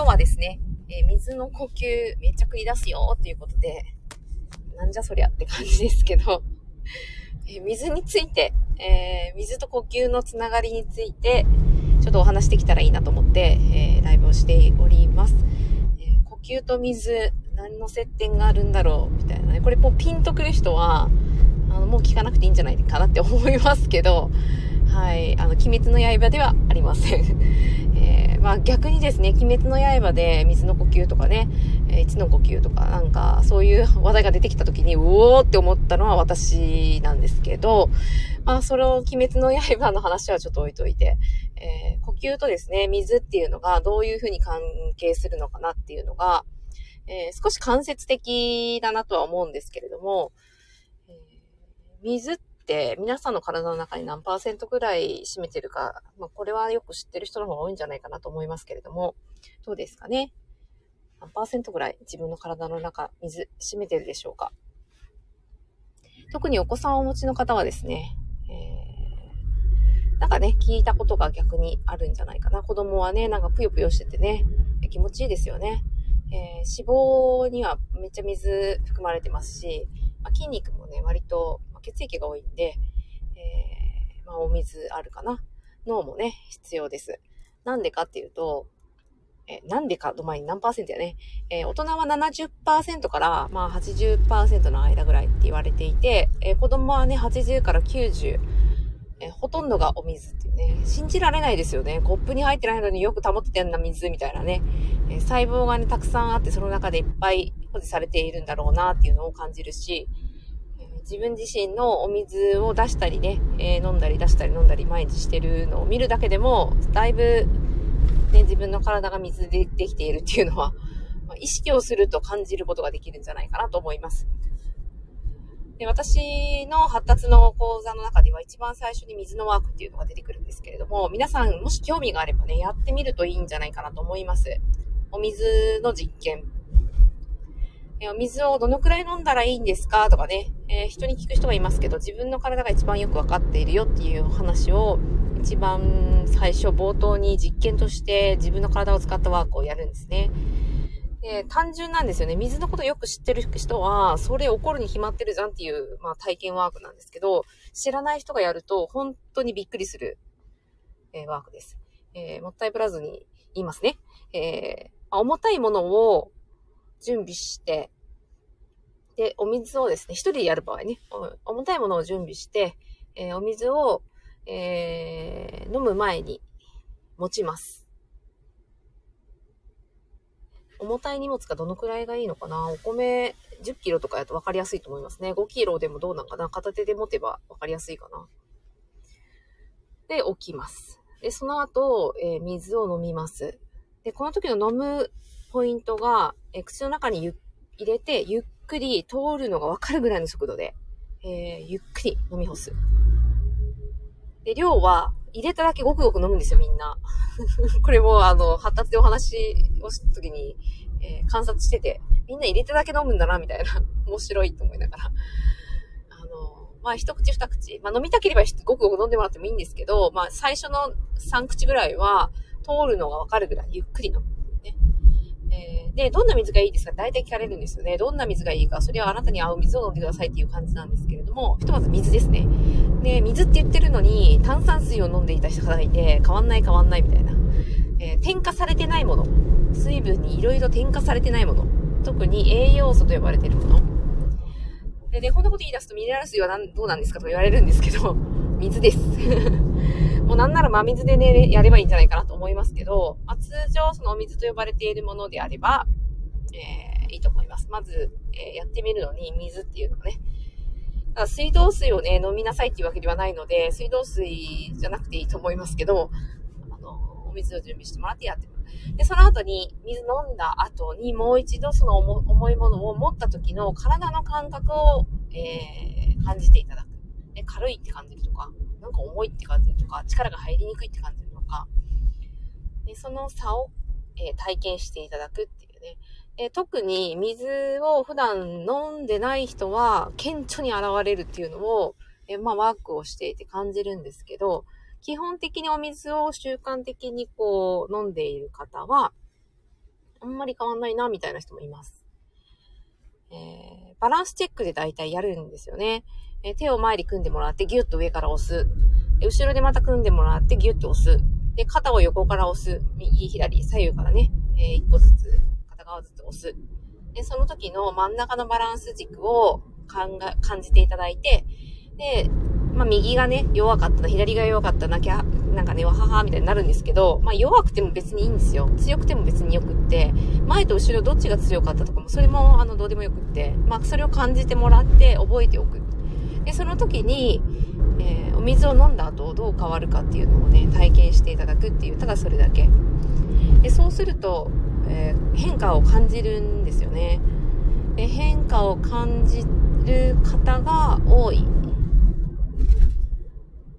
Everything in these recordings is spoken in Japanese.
今日はですね、えー、水の呼吸めっちゃ繰り出すよっていうことで、なんじゃそりゃって感じですけど、えー、水について、えー、水と呼吸のつながりについて、ちょっとお話できたらいいなと思って、えライブをしております。え呼吸と水、何の接点があるんだろうみたいなね。これもうピンとくる人は、あの、もう聞かなくていいんじゃないかなって思いますけど、はい、あの、鬼滅の刃ではありません。えー、まあ逆にですね、鬼滅の刃で水の呼吸とかね、えー、一の呼吸とかなんかそういう話題が出てきた時に、うおーって思ったのは私なんですけど、まあそれを鬼滅の刃の話はちょっと置いといて、えー、呼吸とですね、水っていうのがどういうふうに関係するのかなっていうのが、えー、少し間接的だなとは思うんですけれども、えー、水ってって皆さんの体の中に何パーセントぐらい占めてるか、まあ、これはよく知ってる人の方が多いんじゃないかなと思いますけれども、どうですかね？何パーセントぐらい自分の体の中、水占めてるでしょうか？特にお子さんをお持ちの方はですね、えー、なんかね、聞いたことが逆にあるんじゃないかな。子供はね、なんかぷよぷよしててね、気持ちいいですよね。えー、脂肪にはめっちゃ水含まれてますし、まあ、筋肉もね、割と血液が多いんで、えー、まあ、お水あるかな。脳もね、必要です。なんでかっていうと、えなんでかの前に何パーセントやね。えー、大人は70%から、まあ、80%の間ぐらいって言われていて、えー、子供はね、80から90、えー、ほとんどがお水っていうね、信じられないですよね。コップに入ってないのによく保っててんな水みたいなね、え細胞がね、たくさんあって、その中でいっぱい保持されているんだろうなっていうのを感じるし、自分自身のお水を出したりね、えー、飲んだり出したり飲んだり毎日してるのを見るだけでも、だいぶ、ね、自分の体が水でできているっていうのは、まあ、意識をすると感じることができるんじゃないかなと思います。で私の発達の講座の中では一番最初に水のワークっていうのが出てくるんですけれども、皆さんもし興味があればね、やってみるといいんじゃないかなと思います。お水の実験。お水をどのくらい飲んだらいいんですか？とかね、えー、人に聞く人がいますけど、自分の体が一番よくわかっているよっていう話を、一番最初冒頭に実験として自分の体を使ったワークをやるんですね。で単純なんですよね。水のことよく知ってる人は、それ起こるに決まってるじゃんっていう、まあ、体験ワークなんですけど、知らない人がやると本当にびっくりする、えー、ワークです。えー、もったいぶらずに言いますね。えー、重たいものを準備して、で、お水をですね、一人でやる場合ね、重たいものを準備して、えー、お水を、えー、飲む前に持ちます。重たい荷物がどのくらいがいいのかな？お米10キロとかやと分かりやすいと思いますね。5キロでもどうなんかな？片手で持てば分かりやすいかな。で、置きます。で、その後、えー、水を飲みます。で、この時の飲むポイントが、え口の中に入れて、ゆっくり通るのがわかるぐらいの速度で、えー、ゆっくり飲み干す。で、量は、入れただけごくごく飲むんですよ、みんな。これも、あの、発達でお話をした時に、えー、観察してて、みんな入れただけ飲むんだな、みたいな。面白いと思いながら。あの、まあ、一口二口。まあ、飲みたければごくごく飲んでもらってもいいんですけど、まあ、最初の三口ぐらいは、通るのがわかるぐらい、ゆっくり飲む。えー、で、どんな水がいいですか？大体聞かれるんですよね。どんな水がいいか、それはあなたに合う水を飲んでくださいっていう感じなんですけれども、ひとまず水ですね。で、水って言ってるのに、炭酸水を飲んでいた人がいて、変わんない変わんないみたいな。えー、添加されてないもの。水分に色々添加されてないもの。特に栄養素と呼ばれてるもの。で、こんなこと言い出すとミネラル水はどうなんですか？とか言われるんですけど、水です。もうなんなら真水でね、やればいいんじゃないかなと思いますけど、まあ、通常そのお水と呼ばれているものであれば、えー、いいと思います。まず、えー、やってみるのに水っていうのがね、だ水道水をね、飲みなさいっていうわけではないので、水道水じゃなくていいと思いますけど、あの、お水を準備してもらってやってみる。で、その後に、水飲んだ後にもう一度その重いものを持った時の体の感覚を、えー、感じていただく。で、軽いって感じるとか、なんか重いって感じるとか、力が入りにくいって感じるのか、でその差を、えー、体験していただくっていうね。え特に水を普段飲んでない人は顕著に現れるっていうのを、えまあ、ワークをしていて感じるんですけど、基本的にお水を習慣的にこう飲んでいる方は、あんまり変わんないな、みたいな人もいます。えー、バランスチェックで大体やるんですよね。え、手を前に組んでもらってギュッと上から押す。後ろでまた組んでもらってギュッと押す。で、肩を横から押す。右、左、左右からね、えー、一個ずつ、片側ずつ押す。で、その時の真ん中のバランス軸を感じていただいて、で、まあ、右がね、弱かったな、左が弱かったな、きゃ、なんかね、わはは、みたいになるんですけど、まあ、弱くても別にいいんですよ。強くても別によくって、前と後ろどっちが強かったとかも、それも、あの、どうでもよくって、まあ、それを感じてもらって覚えておく。で、その時に、えー、お水を飲んだ後どう変わるかっていうのをね、体験していただくっていう、ただそれだけ。で、そうすると、えー、変化を感じるんですよね。で、変化を感じる方が多い。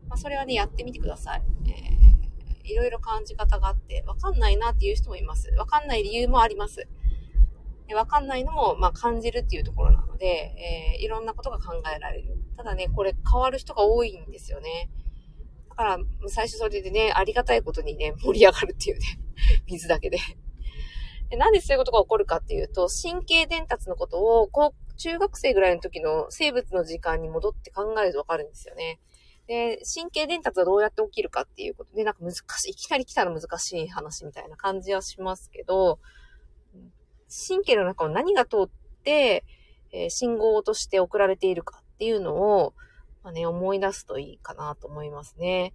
まあ、それはね、やってみてください。えー、いろいろ感じ方があって、わかんないなっていう人もいます。わかんない理由もあります。でわかんないのも、まあ、感じるっていうところなので、えー、いろんなことが考えられる。ただね、これ変わる人が多いんですよね。だから、最初それでね、ありがたいことにね、盛り上がるっていうね、水だけで。でなんでそういうことが起こるかっていうと、神経伝達のことを、こう、中学生ぐらいの時の生物の時間に戻って考えるとわかるんですよね。で、神経伝達はどうやって起きるかっていうことで、なんか難しい、いきなり来たら難しい話みたいな感じはしますけど、神経の中を何が通って、えー、信号として送られているかっていうのを、まあね、思い出すといいかなと思いますね。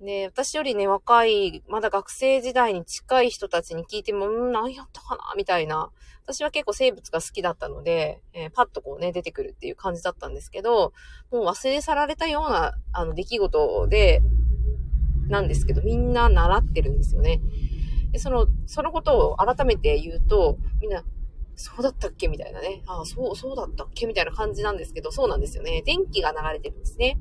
で、私よりね、若い、まだ学生時代に近い人たちに聞いても、ん何やったかなみたいな。私は結構生物が好きだったので、えー、パッとこうね、出てくるっていう感じだったんですけど、もう忘れ去られたような、あの、出来事で、なんですけど、みんな習ってるんですよね。で、その、そのことを改めて言うと、みんな、そうだったっけ？みたいなね。ああ、そう、そうだったっけ？みたいな感じなんですけど、そうなんですよね。電気が流れてるんですね。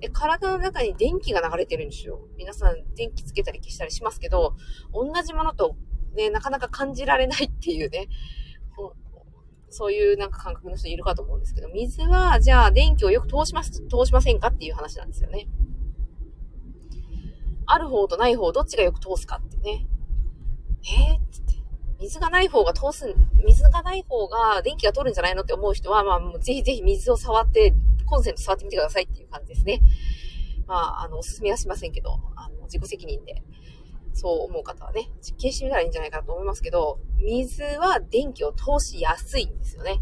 で、体の中に電気が流れてるんですよ。皆さん電気つけたり消したりしますけど、同じものとね、なかなか感じられないっていうね、そういうなんか感覚の人いるかと思うんですけど、水は、じゃあ電気をよく通します、通しませんかっていう話なんですよね。ある方とない方、どっちがよく通すかってね。えー、って。水がない方が通す、水がない方が電気が通るんじゃないのって思う人は、まあ、ぜひぜひ水を触って、コンセント触ってみてくださいっていう感じですね。まあ、あの、おすすめはしませんけど、あの、自己責任でそう思う方はね、実験してみたらいいんじゃないかなと思いますけど、水は電気を通しやすいんですよね。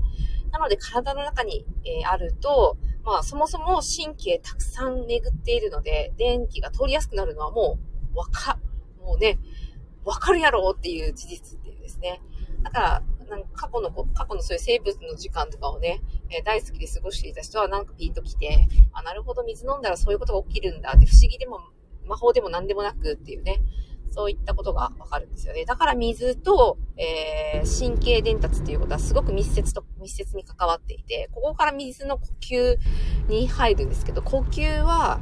なので体の中に、えー、あると、まあそもそも神経たくさん巡っているので、電気が通りやすくなるのはもう、わか、もうね、わかるやろっていう事実っていうですね。だから、なんか過去の、過去のそういう生物の時間とかをね、えー、大好きで過ごしていた人はなんかピンと来て、あ、なるほど、水飲んだらそういうことが起きるんだって不思議でも魔法でも何でもなくっていうね、そういったことがわかるんですよね。だから水と、えー、神経伝達っていうことはすごく密接と、密接に関わっていて、ここから水の呼吸に入るんですけど、呼吸は、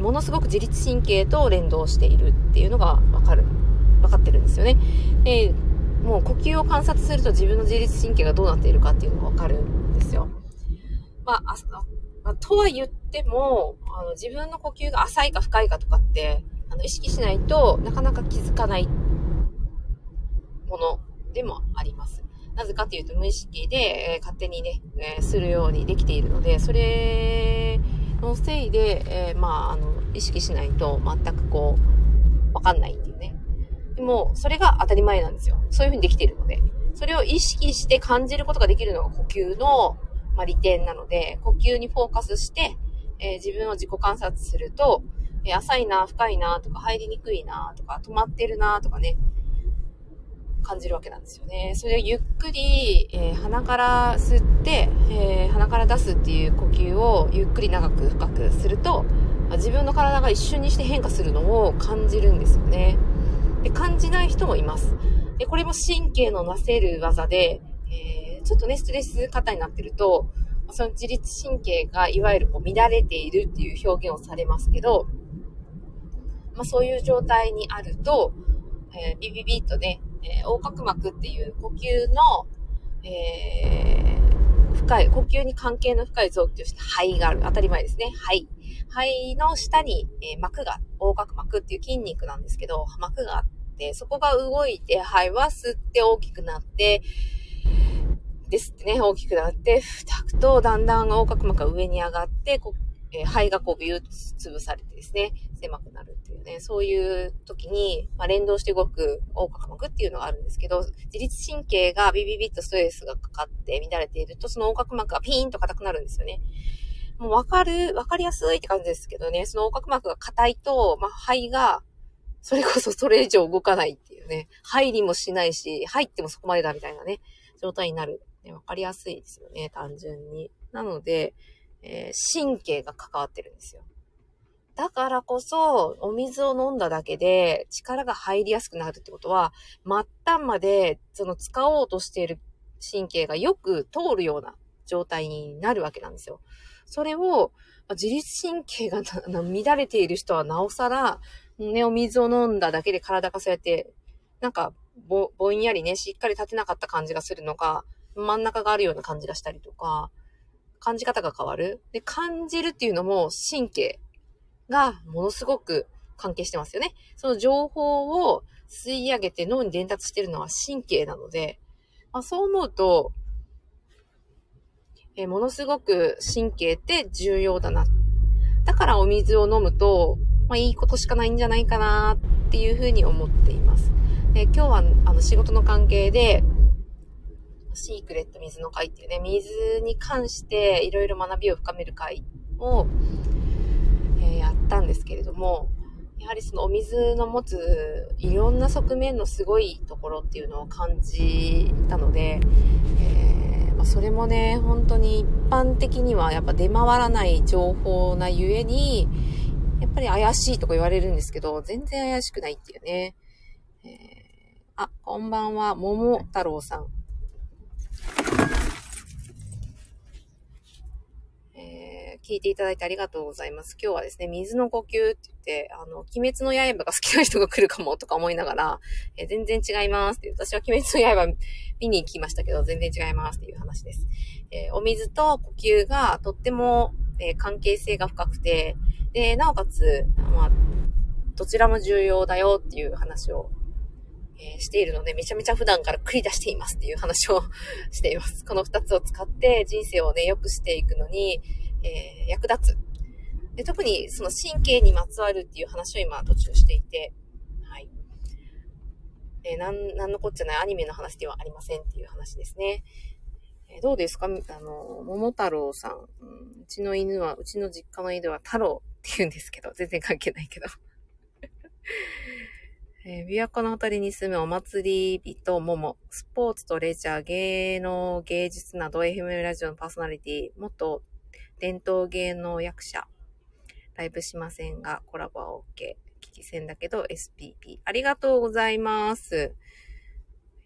ものすごく自律神経と連動しているっていうのがわかる、わかってるんですよね。で、もう呼吸を観察すると自分の自律神経がどうなっているかっていうのがわかるんですよ。まあ、あまあ、とは言っても、あの、自分の呼吸が浅いか深いかとかって、あの、意識しないとなかなか気づかないものでもあります。なぜかというと無意識で、えー、勝手にね、えー、するようにできているので、それのせいで、えー、まあ、あの、意識しないと全くこう、わかんないっていうね。でも、それが当たり前なんですよ。そういうふうにできているので。それを意識して感じることができるのが呼吸の、まあ、利点なので、呼吸にフォーカスして、え自分を自己観察すると、え浅いな、深いな、とか、入りにくいな、とか、止まってるな、とかね、感じるわけなんですよね。それをゆっくり、えー、鼻から吸って、えー、鼻から出すっていう呼吸をゆっくり長く深くすると、自分の体が一瞬にして変化するのを感じるんですよね。で感じない人もいます。でこれも神経のなせる技で、えー、ちょっとね、ストレス型になってると、その自律神経がいわゆるこう乱れているっていう表現をされますけど、まあ、そういう状態にあると、えー、ビビビッとね、えー、横隔膜っていう呼吸の、えー、深い、呼吸に関係の深い臓器として肺がある。当たり前ですね。肺。肺の下に、えー、膜が、横隔膜っていう筋肉なんですけど、膜があって、そこが動いて、肺は吸って大きくなって、ですってね、大きくなって、吹くとだんだん横隔膜が上に上がって、えー、肺がこうビューッと潰されてですね、狭くなるっていうね、そういう時に、まあ、連動して動く横隔膜っていうのがあるんですけど、自律神経がビビビッとストレスがかかって乱れていると、その横隔膜がピーンと硬くなるんですよね。もうわかる、わかりやすいって感じですけどね、その横隔膜が硬いと、まあ、肺が、それこそそれ以上動かないっていうね、入りもしないし、入ってもそこまでだみたいなね、状態になる。ね、わかりやすいですよね、単純に。なので、えー、神経が関わってるんですよ。だからこそ、お水を飲んだだけで力が入りやすくなるってことは、末端までその使おうとしている神経がよく通るような状態になるわけなんですよ。それを、自律神経が乱れている人はなおさら、ね、お水を飲んだだけで体がそうやって、なんかぼ、ぼんやりね、しっかり立てなかった感じがするのが、真ん中があるような感じがしたりとか、感じ方が変わる？で、感じるっていうのも神経がものすごく関係してますよね。その情報を吸い上げて脳に伝達してるのは神経なので、まあ、そう思うと、えものすごく神経って重要だな。だからお水を飲むと、まあ、いいことしかないんじゃないかなっていうふうに思っています。で今日はあの仕事の関係で、シークレット水の会っていうね、水に関していろいろ学びを深める会を、えー、やったんですけれども、やはりそのお水の持ついろんな側面のすごいところっていうのを感じたので、えー、まあ、それもね、本当に一般的にはやっぱ出回らない情報なゆえに、やっぱり怪しいとか言われるんですけど、全然怪しくないっていうね。えー、あ、こんばんは、桃太郎さん。えー、聞いていただいてありがとうございます。今日はですね、水の呼吸って言って、あの、鬼滅の刃が好きな人が来るかもとか思いながら、え、全然違いますって、私は鬼滅の刃見に行きましたけど、全然違いますっていう話です。えー、お水と呼吸がとっても、え関係性が深くて、で、なおかつ、まあ、どちらも重要だよっていう話をえ、しているので、めちゃめちゃ普段から繰り出していますっていう話を しています。この二つを使って人生をね、良くしていくのに、えー、役立つ。で特にその神経にまつわるっていう話を今途中していて、はい。えー、なん、なんのこっちゃないアニメの話ではありませんっていう話ですね。えー、どうですか？あの、桃太郎さん、うん。うちの犬は、うちの実家の犬は太郎って言うんですけど、全然関係ないけど。えー、琵琶湖のほとりに住むお祭り人もスポーツとレジャー、芸能、芸術など FM ラジオのパーソナリティ、元伝統芸能役者、ライブしませんが、コラボは OK。聞き戦だけど SPP。ありがとうございます。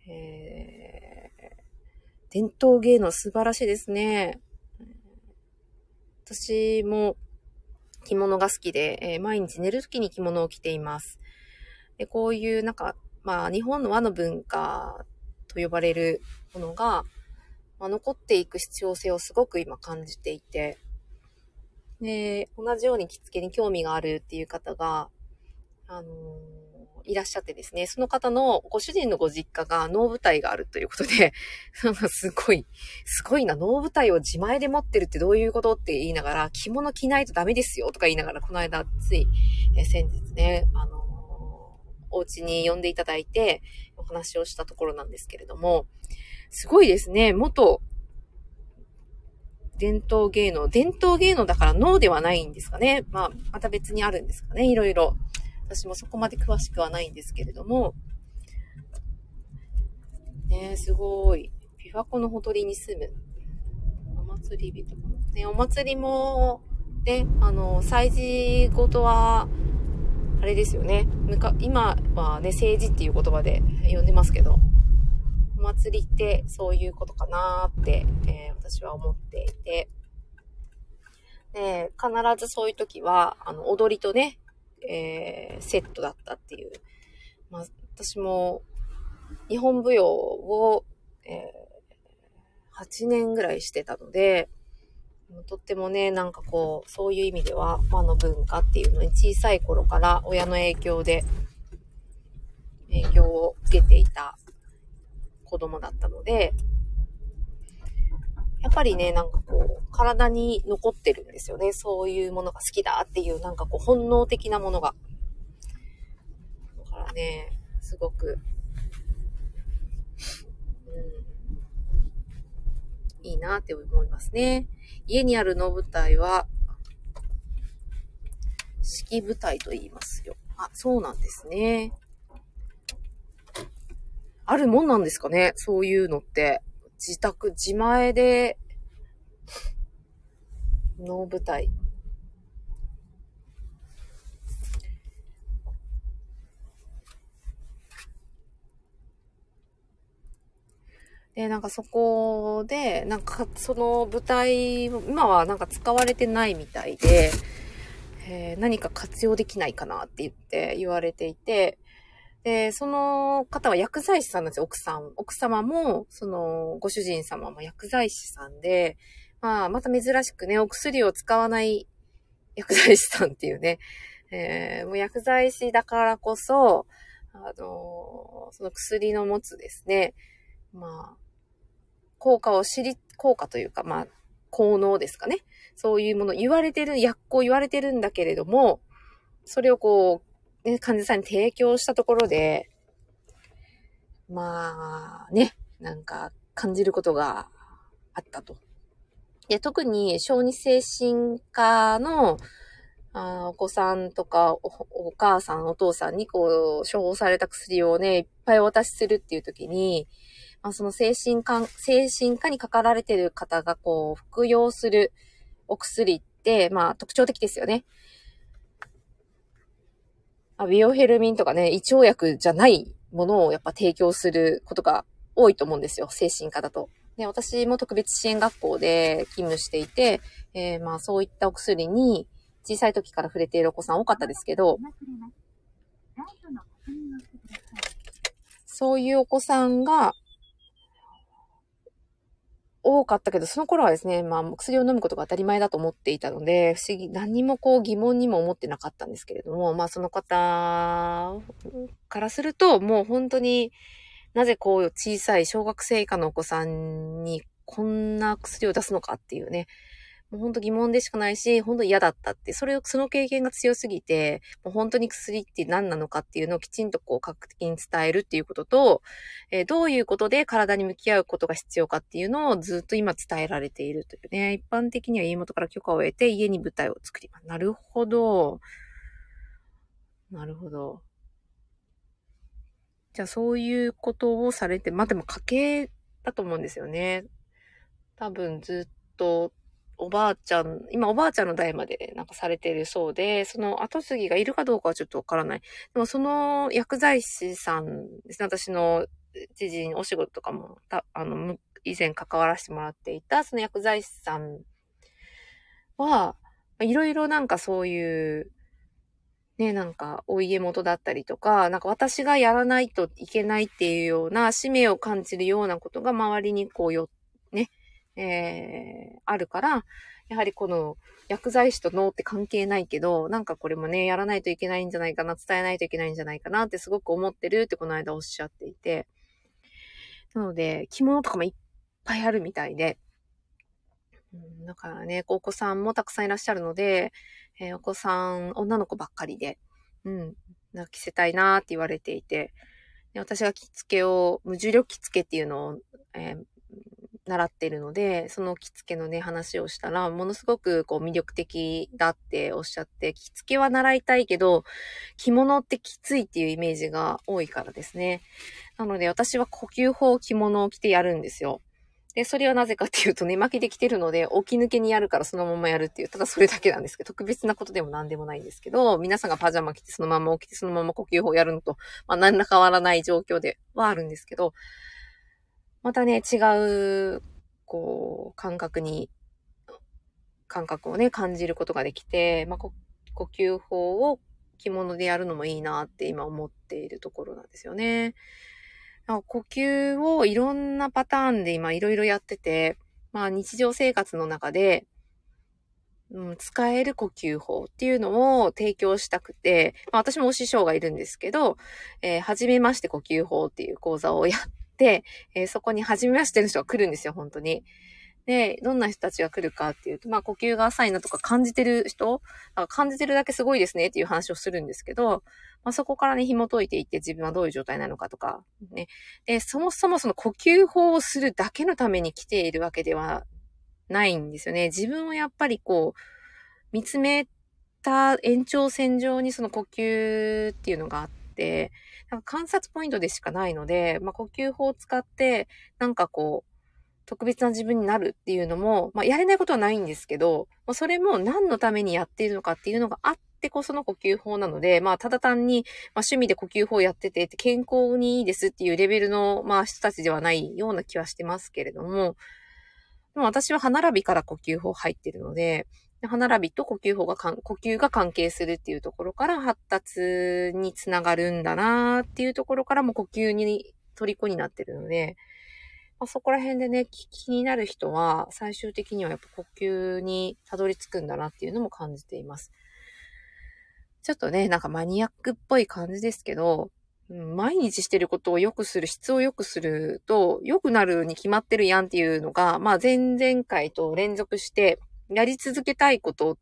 えー、伝統芸能素晴らしいですね。私も着物が好きで、えー、毎日寝るときに着物を着ています。で、こういうなんか、まあ日本の和の文化と呼ばれるものが、まあ、残っていく必要性をすごく今感じていて、で、同じように着付けに興味があるっていう方が、あのー、いらっしゃってですね、その方のご主人のご実家が能舞台があるということで、すごい、すごいな、能舞台を自前で持ってるってどういうことって言いながら、着物着ないとダメですよとか言いながら、この間、つい、え先日ね、あのお家に呼んでいただいて、お話をしたところなんですけれども、すごいですね。元、伝統芸能。伝統芸能だから脳ではないんですかね。まあ、また別にあるんですかね。いろいろ。私もそこまで詳しくはないんですけれども。ねすごい。琵琶湖のほとりに住む。お祭り人。ね、お祭りも、ね、あの、祭事ごとは、あれですよね。今はね、政治っていう言葉で呼んでますけど、お祭りってそういうことかなって、えー、私は思っていて、で、必ずそういう時は、あの、踊りとね、えー、セットだったっていう。まあ、私も、日本舞踊を、えー、8年ぐらいしてたので、とってもね、なんかこう、そういう意味では和の文化っていうのに小さい頃から親の影響で、勉強を受けていた子供だったので、やっぱりね、なんかこう、体に残ってるんですよね。そういうものが好きだっていう、なんかこう、本能的なものが。だからね、すごく、うん、いいなって思いますね。家にある能舞台は、式舞台と言いますよ。あ、そうなんですね。あるもんなんですかね？そういうのって。自宅、自前で、能舞台。で、なんかそこで、なんかその舞台、今はなんか使われてないみたいで、えー、何か活用できないかなって言って言われていて、で、その方は薬剤師さんなんですよ、奥さん。奥様も、その、ご主人様も薬剤師さんで、まあ、また珍しくね、お薬を使わない薬剤師さんっていうね、えー、もう薬剤師だからこそ、あのその薬の持つですね、まあ、効果を知り、効果というか、まあ、効能ですかね。そういうもの言われてる、薬効言われてるんだけれども、それをこう、ね、患者さんに提供したところで、まあ、ね、なんか感じることがあったと。で特に小児精神科のあお子さんとかお母さん、お父さんにこう、処方された薬をね、いっぱいお渡しするっていう時に、まあ、その精神科、精神科にかかられてる方がこう、服用するお薬って、まあ特徴的ですよね。ビオヘルミンとかね、胃腸薬じゃないものをやっぱ提供することが多いと思うんですよ。精神科だと。で、私も特別支援学校で勤務していて、えー、まあそういったお薬に小さい時から触れているお子さん多かったですけど、そういうお子さんが多かったけど、その頃はですね、まあ、薬を飲むことが当たり前だと思っていたので、不思議、何もこう疑問にも思ってなかったんですけれども、まあ、その方からすると、もう本当になぜこう小さい小学生以下のお子さんにこんな薬を出すのかっていうね、もう本当疑問でしかないし、本当嫌だったって、それを、その経験が強すぎて、もう本当に薬って何なのかっていうのをきちんとこう、科学的に伝えるっていうことと、えー、どういうことで体に向き合うことが必要かっていうのをずっと今伝えられているというね、一般的には家元から許可を得て家に舞台を作ります。なるほど。なるほど。じゃあそういうことをされて、まあでも家系だと思うんですよね。多分ずっとおばあちゃん、今おばあちゃんの代までなんかされてるそうで、その後継ぎがいるかどうかはちょっとわからない。でもその薬剤師さんですね、私の知人お仕事とかも、たあの、以前関わらせてもらっていた、その薬剤師さんは、いろいろなんかそういう、ね、なんか、お家元だったりとか、なんか私がやらないといけないっていうような使命を感じるようなことが周りにこうよ、ね、えー、あるから、やはりこの薬剤師と脳って関係ないけど、なんかこれもね、やらないといけないんじゃないかな、伝えないといけないんじゃないかなってすごく思ってるってこの間おっしゃっていて。なので、着物とかもいっぱいあるみたいで。だからね、お子さんもたくさんいらっしゃるので、えー、お子さん、女の子ばっかりで、うん、な着せたいなって言われていて、私が着付けを、無重力着付けっていうのを、えー、習っているので、その着付けのね、話をしたら、ものすごくこう魅力的だっておっしゃって、着付けは習いたいけど、着物ってきついっていうイメージが多いからですね。なので私は呼吸法着物を着てやるんですよ。で、それはなぜかっていうと、寝巻きで着てるので、起き抜けにやるからそのままやるっていう、ただそれだけなんですけど、特別なことでも何でもないんですけど、皆さんがパジャマ着てそのまま起きてそのまま呼吸法やるのと、まあ何ら変わらない状況ではあるんですけど、またね、違う、こう、感覚に、感覚をね、感じることができて、まあ、呼吸法を着物でやるのもいいなって今思っているところなんですよね。呼吸をいろんなパターンで今いろいろやってて、まあ日常生活の中で、うん、使える呼吸法っていうのを提供したくて、まあ、私もお師匠がいるんですけど、えー、初めまして呼吸法っていう講座をやって、えー、そこに初めましての人が来るんですよ、本当に。で、どんな人たちが来るかっていうと、まあ呼吸が浅いなとか感じてる人、感じてるだけすごいですねっていう話をするんですけど、まあそこからね、紐解いていって自分はどういう状態なのかとか、ね。で、そもそもその呼吸法をするだけのために来ているわけではないんですよね。自分をやっぱりこう、見つめた延長線上にその呼吸っていうのがあって、なんか観察ポイントでしかないので、まあ呼吸法を使って、なんかこう、特別な自分になるっていうのも、まあ、やれないことはないんですけど、まあ、それも何のためにやっているのかっていうのがあってこその呼吸法なので、まあ、ただ単に、まあ、趣味で呼吸法をやってて、健康にいいですっていうレベルの、まあ、人たちではないような気はしてますけれども、でも私は歯並びから呼吸法入ってるので、歯並びと呼吸法が呼吸が関係するっていうところから発達につながるんだなーっていうところからも呼吸に虜になってるので、まあ、そこら辺でね、気になる人は、最終的にはやっぱ呼吸にたどり着くんだなっていうのも感じています。ちょっとね、なんかマニアックっぽい感じですけど、毎日してることを良くする、質を良くすると、良くなるに決まってるやんっていうのが、まあ前々回と連続して、やり続けたいこと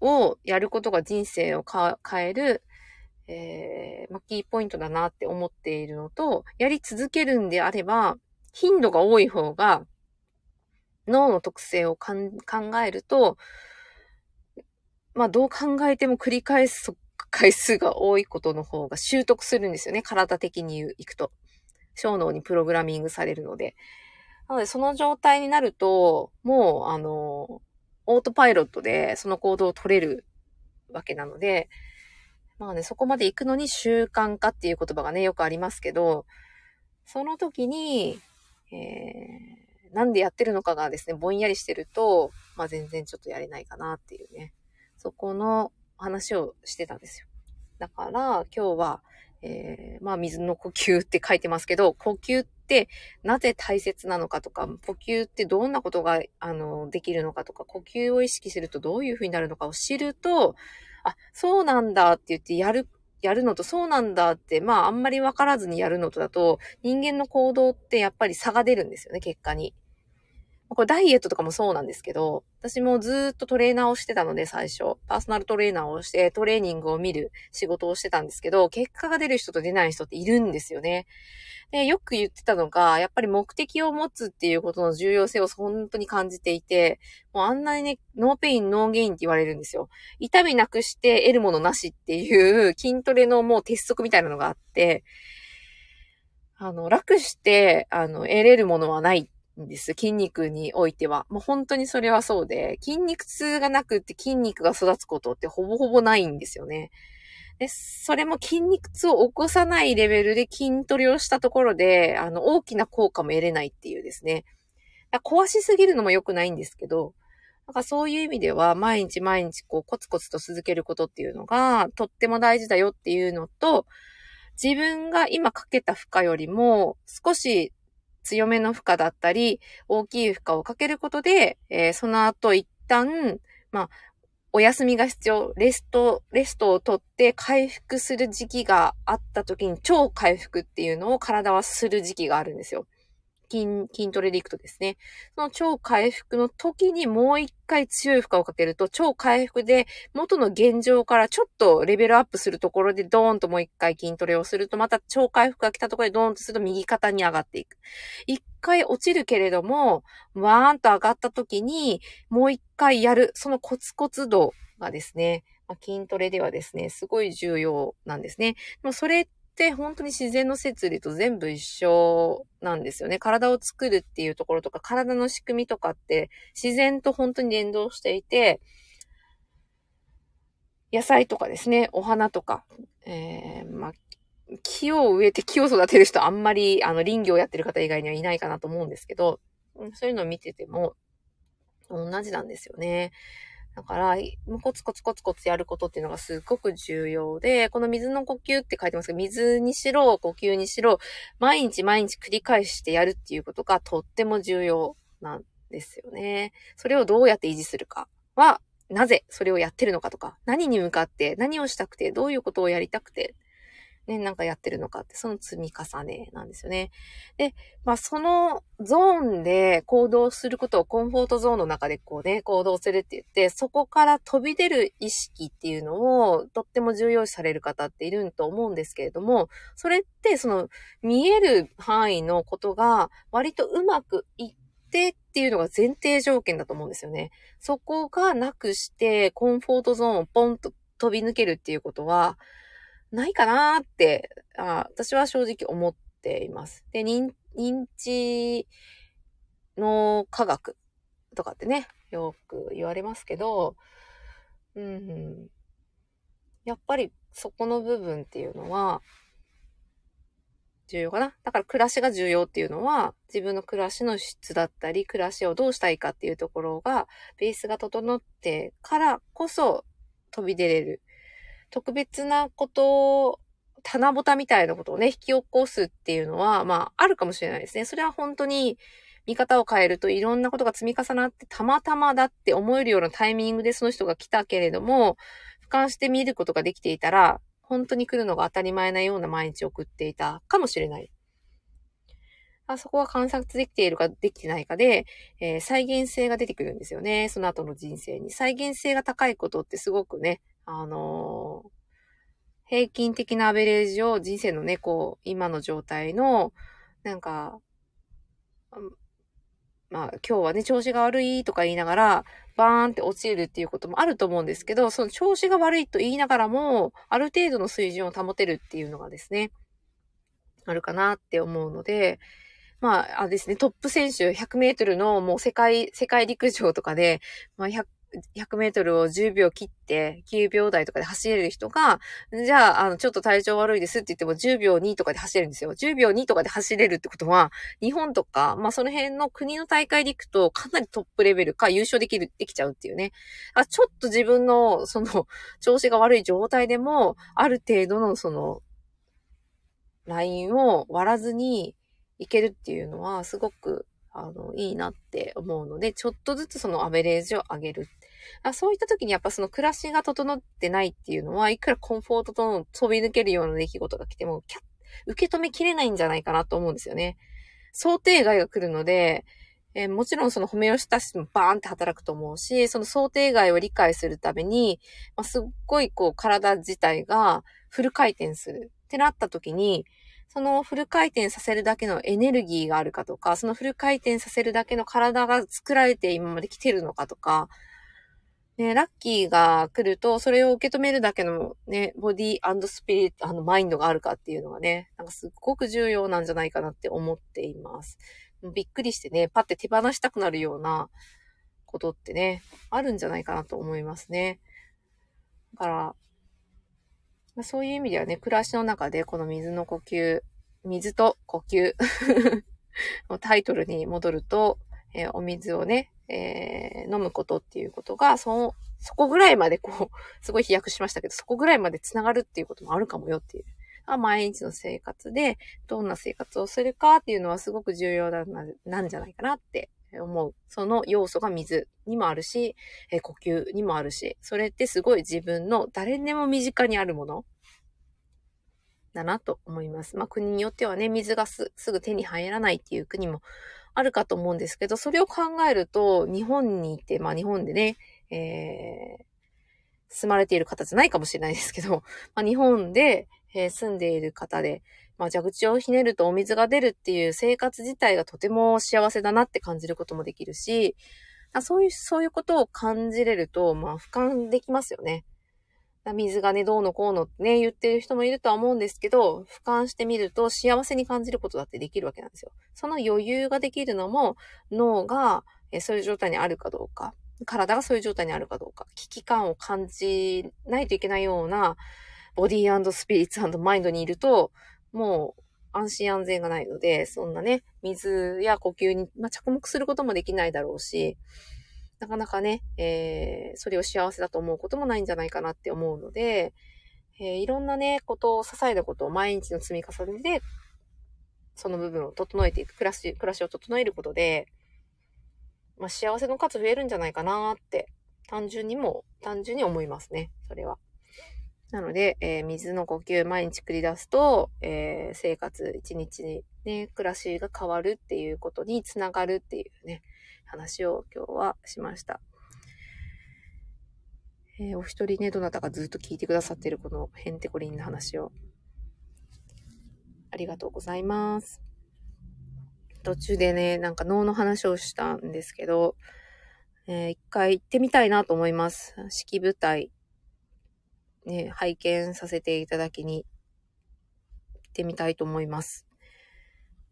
をやることが人生を変える、えー、まあ、キーポイントだなって思っているのと、やり続けるんであれば、頻度が多い方が、脳の特性を考えると、まあどう考えても繰り返す回数が多いことの方が習得するんですよね。体的に行くと。小脳にプログラミングされるので。なのでその状態になると、もうあの、オートパイロットでその行動を取れるわけなので、まあね、そこまで行くのに習慣化っていう言葉がね、よくありますけど、その時に、えー、なんでやってるのかがですね、ぼんやりしてると、まあ全然ちょっとやれないかなっていうね、そこの話をしてたんですよ。だから今日は、えー、まあ水の呼吸って書いてますけど、呼吸ってなぜ大切なのかとか、呼吸ってどんなことが、あの、できるのかとか、呼吸を意識するとどういう風になるのかを知ると、あ、そうなんだって言ってやるやるのとそうなんだって、まああんまりわからずにやるのとだと、人間の行動ってやっぱり差が出るんですよね、結果に。これダイエットとかもそうなんですけど、私もずっとトレーナーをしてたので最初、パーソナルトレーナーをしてトレーニングを見る仕事をしてたんですけど、結果が出る人と出ない人っているんですよね。で、よく言ってたのが、やっぱり目的を持つっていうことの重要性を本当に感じていて、もうあんなにね、 no pain, no gain って言われるんですよ。痛みなくして得るものなしっていう筋トレのもう鉄則みたいなのがあって、あの、楽して、あの、得れるものはないんです。筋肉においては。もう本当にそれはそうで、筋肉痛がなくって筋肉が育つことってほぼほぼないんですよね。で、それも筋肉痛を起こさないレベルで筋トレをしたところで、あの、大きな効果も得れないっていうですね。壊しすぎるのも良くないんですけど、なんかそういう意味では、毎日毎日こうコツコツと続けることっていうのが、とっても大事だよっていうのと、自分が今かけた負荷よりも、少し強めの負荷だったり、大きい負荷をかけることで、えー、その後一旦、まあ、お休みが必要、レスト、レストをとって回復する時期があった時に超回復っていうのを体はする時期があるんですよ。筋、筋トレでいくとですね、その超回復の時にもう一回強い負荷をかけると、超回復で元の現状からちょっとレベルアップするところでドーンともう一回筋トレをすると、また超回復が来たところでドーンとすると右肩に上がっていく。一回落ちるけれども、わーんと上がった時に、もう一回やる、そのコツコツ度がですね、筋トレではですね、すごい重要なんですね。でもそれって本当に自然の摂理と全部一緒なんですよね。体を作るっていうところとか、体の仕組みとかって自然と本当に連動していて、野菜とかですね、お花とか、えー、ま、木を植えて木を育てる人あんまり、あの、林業をやってる方以外にはいないかなと思うんですけど、そういうのを見てても、同じなんですよね。だから、コツコツコツコツやることっていうのがすごく重要で、この水の呼吸って書いてますけど、水にしろ、呼吸にしろ、毎日毎日繰り返してやるっていうことがとっても重要なんですよね。それをどうやって維持するかは、なぜそれをやってるのかとか、何に向かって何をしたくて、どういうことをやりたくて、ね、なんかやってるのかって、その積み重ねなんですよね。で、まあそのゾーンで行動することをコンフォートゾーンの中でこうね、行動するって言って、そこから飛び出る意識っていうのをとっても重要視される方っていると思うんですけれども、それってその見える範囲のことが割とうまくいってっていうのが前提条件だと思うんですよね。そこがなくしてコンフォートゾーンをポンと飛び抜けるっていうことは、ないかなーってあ、私は正直思っています。で、認認知の科学とかってね、よく言われますけど、うん、やっぱりそこの部分っていうのは、重要かな。だから暮らしが重要っていうのは、自分の暮らしの質だったり、暮らしをどうしたいかっていうところが、ベースが整ってからこそ飛び出れる特別なことを、棚ぼたみたいなことをね、引き起こすっていうのは、まあ、あるかもしれないですね。それは本当に、見方を変えるといろんなことが積み重なって、たまたまだって思えるようなタイミングでその人が来たけれども、俯瞰して見ることができていたら、本当に来るのが当たり前なような毎日を送っていたかもしれない。あそこは観察できているかできてないかで、えー、再現性が出てくるんですよね。その後の人生に。再現性が高いことってすごくね、あのー、平均的なアベレージを人生のね、こう、今の状態の、なんか、まあ、今日はね、調子が悪いとか言いながら、バーンって落ちるっていうこともあると思うんですけど、その調子が悪いと言いながらも、ある程度の水準を保てるっていうのがですね、あるかなって思うので、まあ、あですね、トップ選手、100メートルのもう世界、世界陸上とかで、まあ、100 100メートルを10秒切って9秒台とかで走れる人が、じゃあ、あの、ちょっと体調悪いですって言っても10秒2とかで走れるんですよ。10秒2とかで走れるってことは、日本とか、まあその辺の国の大会で行くとかなりトップレベルか優勝できる、できちゃうっていうね。あちょっと自分の、その、調子が悪い状態でも、ある程度のその、ラインを割らずにいけるっていうのは、すごくあの、いいなって思うので、ちょっとずつそのアベレージを上げる。あそういった時にやっぱその暮らしが整ってないっていうのは、いくらコンフォートとの飛び抜けるような出来事が来ても、キャッ受け止めきれないんじゃないかなと思うんですよね。想定外が来るので、えー、もちろんその褒めよしタシもバーンって働くと思うし、その想定外を理解するために、まあ、すっごいこう体自体がフル回転するってなった時に、そのフル回転させるだけのエネルギーがあるかとか、そのフル回転させるだけの体が作られて今まで来てるのかとか、ね、ラッキーが来ると、それを受け止めるだけのね、ボディスピリット、あの、マインドがあるかっていうのがね、なんかすっごく重要なんじゃないかなって思っています。びっくりしてね、パッて手放したくなるようなことってね、あるんじゃないかなと思いますね。だから、まあ、そういう意味ではね、暮らしの中でこの水の呼吸、水と呼吸 のタイトルに戻ると、えー、お水をね、えー、飲むことっていうことが、そ、そこぐらいまでこう、すごい飛躍しましたけど、そこぐらいまで繋がるっていうこともあるかもよっていう。毎日の生活で、どんな生活をするかっていうのはすごく重要な、なんじゃないかなって思う。その要素が水にもあるし、え呼吸にもあるし、それってすごい自分の誰でも身近にあるものだなと思います。まあ国によってはね、水がすぐ手に入らないっていう国もあるかと思うんですけど、それを考えると、日本にいて、まあ日本でね、えー、住まれている方じゃないかもしれないですけど、まあ日本で、えー、住んでいる方で、まあ、蛇口をひねるとお水が出るっていう生活自体がとても幸せだなって感じることもできるし、そういう、そういうことを感じれると、まあ、俯瞰できますよね。水がね、どうのこうのってね、言ってる人もいるとは思うんですけど、俯瞰してみると幸せに感じることだってできるわけなんですよ。その余裕ができるのも、脳がそういう状態にあるかどうか、体がそういう状態にあるかどうか、危機感を感じないといけないような、ボディースピリッツマインドにいると、もう安心安全がないので、そんなね、水や呼吸に、まあ、着目することもできないだろうし、なかなかね、えー、それを幸せだと思うこともないんじゃないかなって思うので、えー、いろんなね、ことを、支えることを毎日の積み重ねで、その部分を整えていく、暮らし、暮らしを整えることで、まあ、幸せの数増えるんじゃないかなって単純にも、単純に思いますね。それは。なので、えー、水の呼吸毎日繰り出すと、えー、生活一日にね、暮らしが変わるっていうことにつながるっていうね、話を今日はしました。えー、お一人ね、どなたかずっと聞いてくださってるこのヘンテコリンの話を。ありがとうございます。途中でね、なんか脳の話をしたんですけど、えー、一回行ってみたいなと思います。式舞台、ね、拝見させていただきに行ってみたいと思います。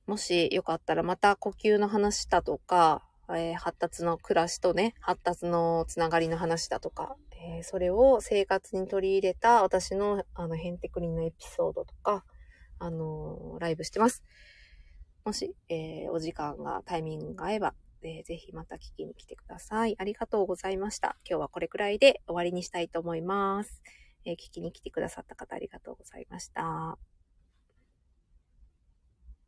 もしよかったらまた呼吸の話だとか、えー、発達の暮らしとね、発達のつながりの話だとか、えー、それを生活に取り入れた私のあのヘンテクリンのエピソードとか、あのー、ライブしてます。もし、えお時間が、タイミングが合えば、えぜひまた聞きに来てください。ありがとうございました。今日はこれくらいで終わりにしたいと思います。え聞きに来てくださった方ありがとうございました。